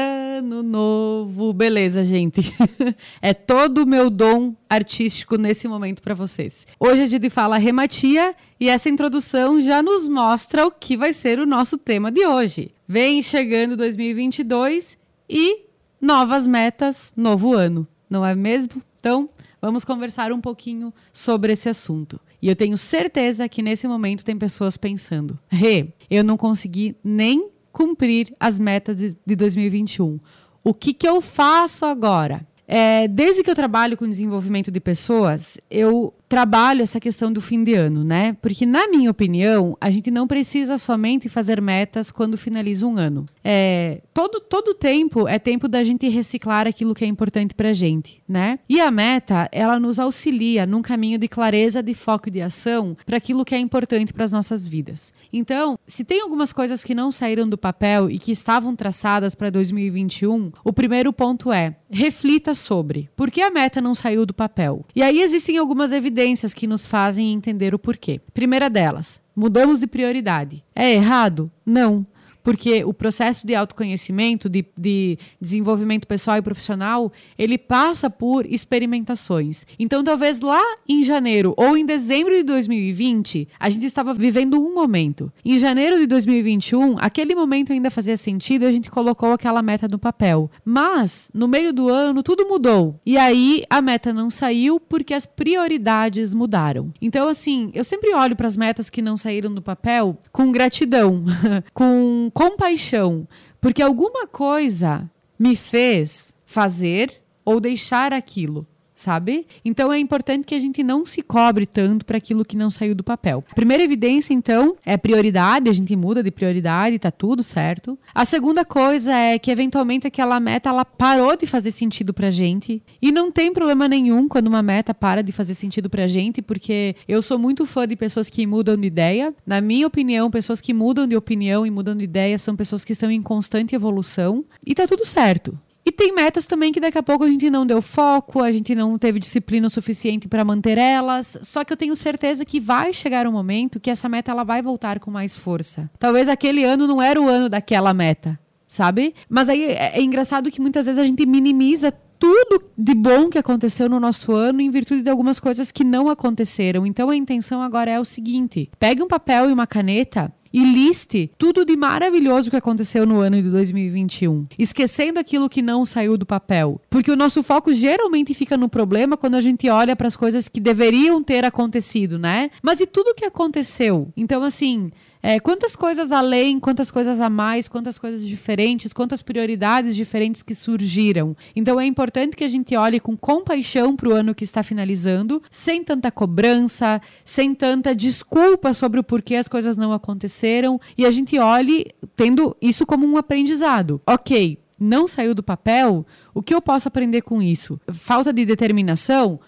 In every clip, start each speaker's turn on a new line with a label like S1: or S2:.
S1: ano novo. Beleza, gente. é todo o meu dom artístico nesse momento para vocês. Hoje a gente fala rematia e essa introdução já nos mostra o que vai ser o nosso tema de hoje. Vem chegando 2022 e novas metas, novo ano, não é mesmo? Então, vamos conversar um pouquinho sobre esse assunto. E eu tenho certeza que nesse momento tem pessoas pensando: Rê, eu não consegui nem cumprir as metas de, de 2021. O que, que eu faço agora? É, desde que eu trabalho com desenvolvimento de pessoas, eu trabalho essa questão do fim de ano, né? Porque, na minha opinião, a gente não precisa somente fazer metas quando finaliza um ano. É, todo, todo tempo é tempo da gente reciclar aquilo que é importante pra gente, né? E a meta, ela nos auxilia num caminho de clareza, de foco e de ação para aquilo que é importante para as nossas vidas. Então, se tem algumas coisas que não saíram do papel e que estavam traçadas para 2021, o primeiro ponto é reflita sobre por que a meta não saiu do papel. E aí existem algumas evidências evidências que nos fazem entender o porquê. Primeira delas, mudamos de prioridade. É errado? Não porque o processo de autoconhecimento, de, de, desenvolvimento pessoal e profissional, ele passa por experimentações. Então, talvez lá em janeiro ou em dezembro de 2020, a gente estava vivendo um momento. Em janeiro de 2021, aquele momento ainda fazia sentido e a gente colocou aquela meta no papel. Mas, no meio do ano, tudo mudou. E aí, a meta não saiu porque as prioridades mudaram. Então, assim, eu sempre olho para as metas que não saíram do papel com gratidão, com compaixão, porque alguma coisa me fez fazer ou deixar aquilo sabe? Então é importante que a gente não se cobre tanto para aquilo que não saiu do papel. Primeira evidência, então, é prioridade, a gente muda de prioridade, tá tudo certo. A segunda coisa é que eventualmente aquela meta ela parou de fazer sentido pra gente e não tem problema nenhum quando uma meta para de fazer sentido pra gente, porque eu sou muito fã de pessoas que mudam de ideia. Na minha opinião, pessoas que mudam de opinião e mudam de ideia são pessoas que estão em constante evolução e tá tudo certo. Tem metas também que daqui a pouco a gente não deu foco, a gente não teve disciplina o suficiente para manter elas. Só que eu tenho certeza que vai chegar um momento que essa meta ela vai voltar com mais força. Talvez aquele ano não era o ano daquela meta, sabe? Mas aí é, é engraçado que muitas vezes a gente minimiza tudo de bom que aconteceu no nosso ano em virtude de algumas coisas que não aconteceram. Então a intenção agora é o seguinte: pegue um papel e uma caneta e liste tudo de maravilhoso que aconteceu no ano de 2021, esquecendo aquilo que não saiu do papel. Porque o nosso foco geralmente fica no problema quando a gente olha para as coisas que deveriam ter acontecido, né? Mas e tudo que aconteceu? Então, assim, é, quantas coisas além, quantas coisas a mais, quantas coisas diferentes, quantas prioridades diferentes que surgiram. Então é importante que a gente olhe com compaixão para o ano que está finalizando, sem tanta cobrança, sem tanta desculpa sobre o porquê as coisas não aconteceram, e a gente olhe tendo isso como um aprendizado. Ok, não saiu do papel, o que eu posso aprender com isso? Falta de determinação?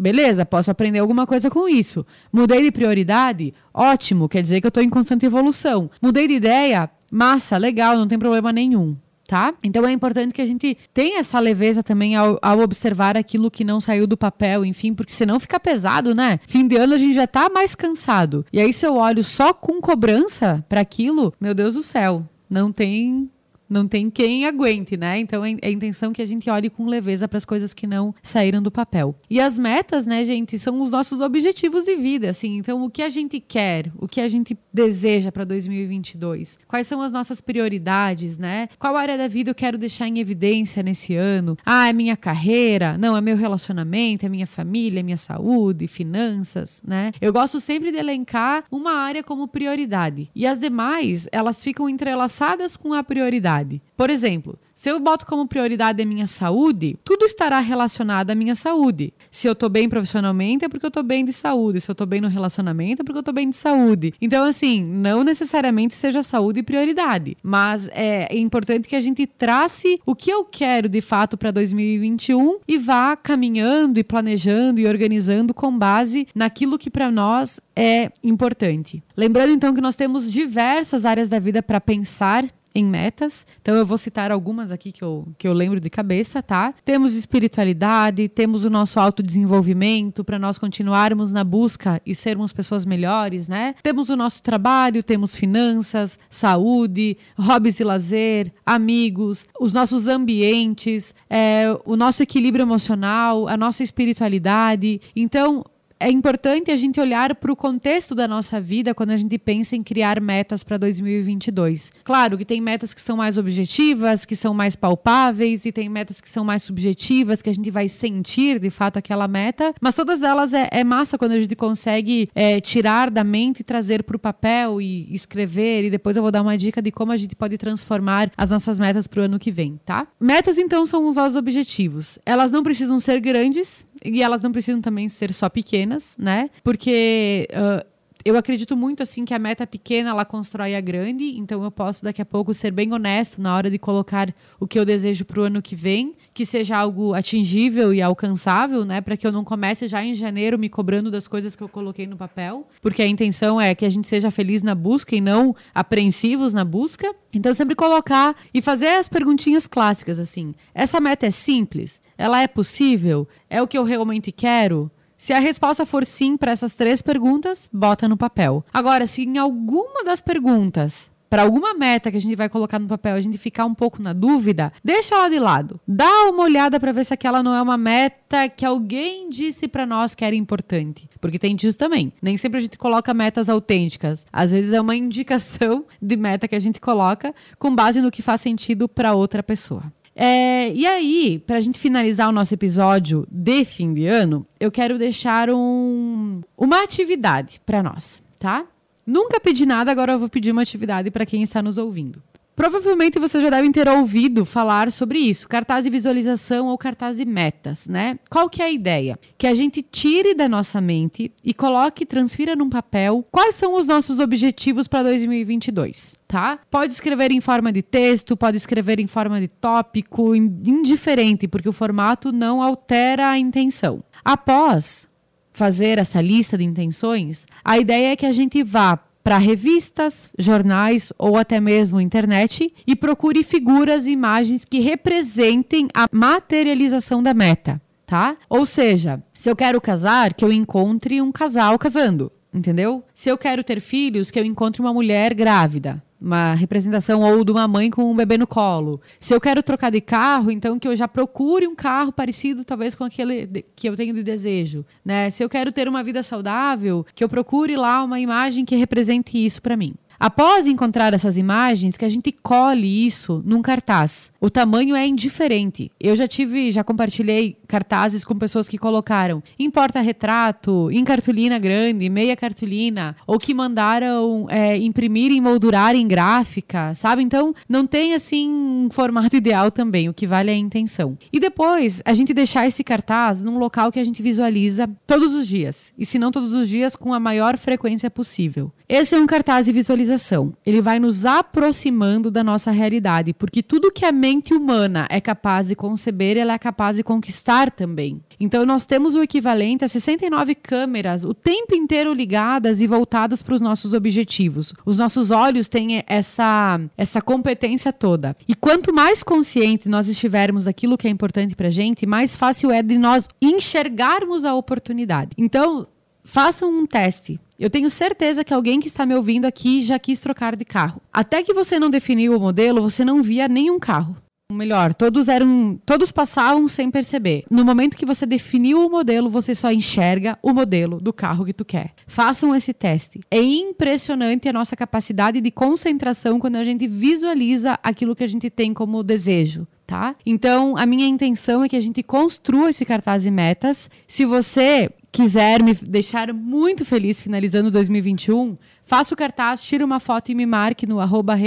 S1: Beleza, posso aprender alguma coisa com isso. Mudei de prioridade? Ótimo, quer dizer que eu estou em constante evolução. Mudei de ideia? Massa, legal, não tem problema nenhum. Tá? Então é importante que a gente tenha essa leveza também ao, ao, observar aquilo que não saiu do papel, enfim, porque senão fica pesado, né? Fim de ano a gente já tá mais cansado. E aí, se eu olho só com cobrança para aquilo, meu Deus do céu, não tem não tem quem aguente, né? Então é, é a intenção que a gente olhe com leveza para as coisas que não saíram do papel. E as metas, né, gente, são os nossos objetivos de vida, assim. Então o que a gente quer, o que a gente deseja para 2022? Quais são as nossas prioridades, né? Qual área da vida eu quero deixar em evidência nesse ano? Ah, é minha carreira? Não, é meu relacionamento, é minha família, é minha saúde, finanças, né? Eu gosto sempre de elencar uma área como prioridade. E as demais, elas ficam entrelaçadas com a prioridade prioridade. Por exemplo, se eu boto como prioridade a minha saúde, tudo estará relacionado à minha saúde. Se eu tô bem profissionalmente, é porque eu tô bem de saúde. Se eu tô bem no relacionamento, é porque eu tô bem de saúde. Então, assim, não necessariamente seja saúde prioridade, mas é importante que a gente trace o que eu quero de fato para 2021 e vá caminhando e planejando e organizando com base naquilo que para nós é importante. Lembrando então que nós temos diversas áreas da vida para pensar em metas. Então eu vou citar algumas aqui que eu, que eu lembro de cabeça, tá? Temos espiritualidade, temos o nosso autodesenvolvimento para nós continuarmos na busca e sermos pessoas melhores, né? Temos o nosso trabalho, temos finanças, saúde, hobbies e lazer, amigos, os nossos ambientes, é, o nosso equilíbrio emocional, a nossa espiritualidade. Então, é importante a gente olhar para o contexto da nossa vida quando a gente pensa em criar metas para 2022. Claro que tem metas que são mais objetivas, que são mais palpáveis, e tem metas que são mais subjetivas, que a gente vai sentir de fato aquela meta, mas todas elas é, é massa quando a gente consegue é, tirar da mente e trazer para o papel e escrever. E depois eu vou dar uma dica de como a gente pode transformar as nossas metas para o ano que vem, tá? Metas, então, são os nossos objetivos. Elas não precisam ser grandes, e elas não precisam também ser só pequenas, né? Porque uh, eu acredito muito assim que a meta pequena ela constrói a grande, então eu posso daqui a pouco ser bem honesto na hora de colocar o que eu desejo para o ano que vem, que seja algo atingível e alcançável, né, para que eu não comece já em janeiro me cobrando das coisas que eu coloquei no papel, porque a intenção é que a gente seja feliz na busca e não apreensivos na busca. Então sempre colocar e fazer as perguntinhas clássicas assim. Essa meta é simples? Ela é possível? É o que eu realmente quero? Se a resposta for sim para essas três perguntas, bota no papel. Agora, se em alguma das perguntas para alguma meta que a gente vai colocar no papel, a gente ficar um pouco na dúvida, deixa ela de lado. Dá uma olhada para ver se aquela não é uma meta que alguém disse para nós que era importante. Porque tem disso também. Nem sempre a gente coloca metas autênticas. Às vezes é uma indicação de meta que a gente coloca com base no que faz sentido para outra pessoa. É, e aí, para a gente finalizar o nosso episódio de fim de ano, eu quero deixar um, uma atividade para nós, tá? Nunca pedi nada, agora eu vou pedir uma atividade para quem está nos ouvindo. Provavelmente vocês já devem ter ouvido falar sobre isso, cartaz de visualização ou cartaz de metas, né? Qual que é a ideia? Que a gente tire da nossa mente e coloque, transfira num papel quais são os nossos objetivos para 2022, tá? Pode escrever em forma de texto, pode escrever em forma de tópico, indiferente, porque o formato não altera a intenção. Após fazer essa lista de intenções, a ideia é que a gente vá para revistas, jornais ou até mesmo internet e procure figuras e imagens que representem a materialização da meta, tá? Ou seja, se eu quero casar, que eu encontre um casal casando, entendeu? Se eu quero ter filhos, que eu encontre uma mulher grávida uma representação ou de uma mãe com um bebê no colo. Se eu quero trocar de carro, então que eu já procure um carro parecido talvez com aquele que eu tenho de desejo, né? Se eu quero ter uma vida saudável, que eu procure lá uma imagem que represente isso para mim. Após encontrar essas imagens, que a gente colhe isso num cartaz. O tamanho é indiferente. Eu já tive, já compartilhei cartazes com pessoas que colocaram em porta-retrato, em cartolina grande, meia cartolina, ou que mandaram é, imprimir e moldurar em gráfica, sabe? Então, não tem assim um formato ideal também. O que vale é a intenção. E depois, a gente deixar esse cartaz num local que a gente visualiza todos os dias. E se não todos os dias, com a maior frequência possível. Esse é um cartaz de visualização. Ele vai nos aproximando da nossa realidade, porque tudo que a mente humana é capaz de conceber, ela é capaz de conquistar também. Então nós temos o equivalente a 69 câmeras o tempo inteiro ligadas e voltadas para os nossos objetivos. Os nossos olhos têm essa essa competência toda. E quanto mais consciente nós estivermos daquilo que é importante para gente, mais fácil é de nós enxergarmos a oportunidade. Então, façam um teste. Eu tenho certeza que alguém que está me ouvindo aqui já quis trocar de carro. Até que você não definiu o modelo, você não via nenhum carro. Ou melhor, todos eram, todos passavam sem perceber. No momento que você definiu o modelo, você só enxerga o modelo do carro que tu quer. Façam esse teste. É impressionante a nossa capacidade de concentração quando a gente visualiza aquilo que a gente tem como desejo. Tá? Então, a minha intenção é que a gente construa esse cartaz de metas. Se você quiser me deixar muito feliz finalizando 2021, faça o cartaz, tira uma foto e me marque no arroba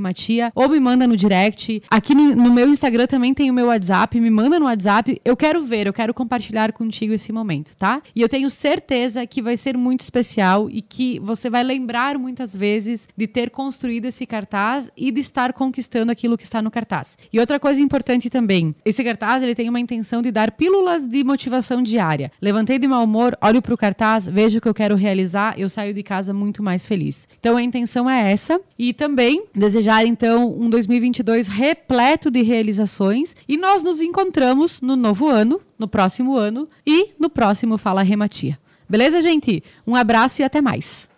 S1: matia ou me manda no direct. Aqui no, meu Instagram também tem o meu WhatsApp, me manda no WhatsApp. Eu quero ver, eu quero compartilhar contigo esse momento, tá? E eu tenho certeza que vai ser muito especial e que você vai lembrar muitas vezes de ter construído esse cartaz e de estar conquistando aquilo que está no cartaz. E outra coisa importante também, esse cartaz ele tem uma intenção de dar pílulas de motivação diária. Levantei de mau humor, olho para o cartaz, vejo o que eu quero realizar, eu saio de casa muito mais mais feliz. Então a intenção é essa e também desejar então um 2022 repleto de realizações e nós nos encontramos no novo ano, no próximo ano e no próximo Fala Rematia. Beleza, gente? Um abraço e até mais.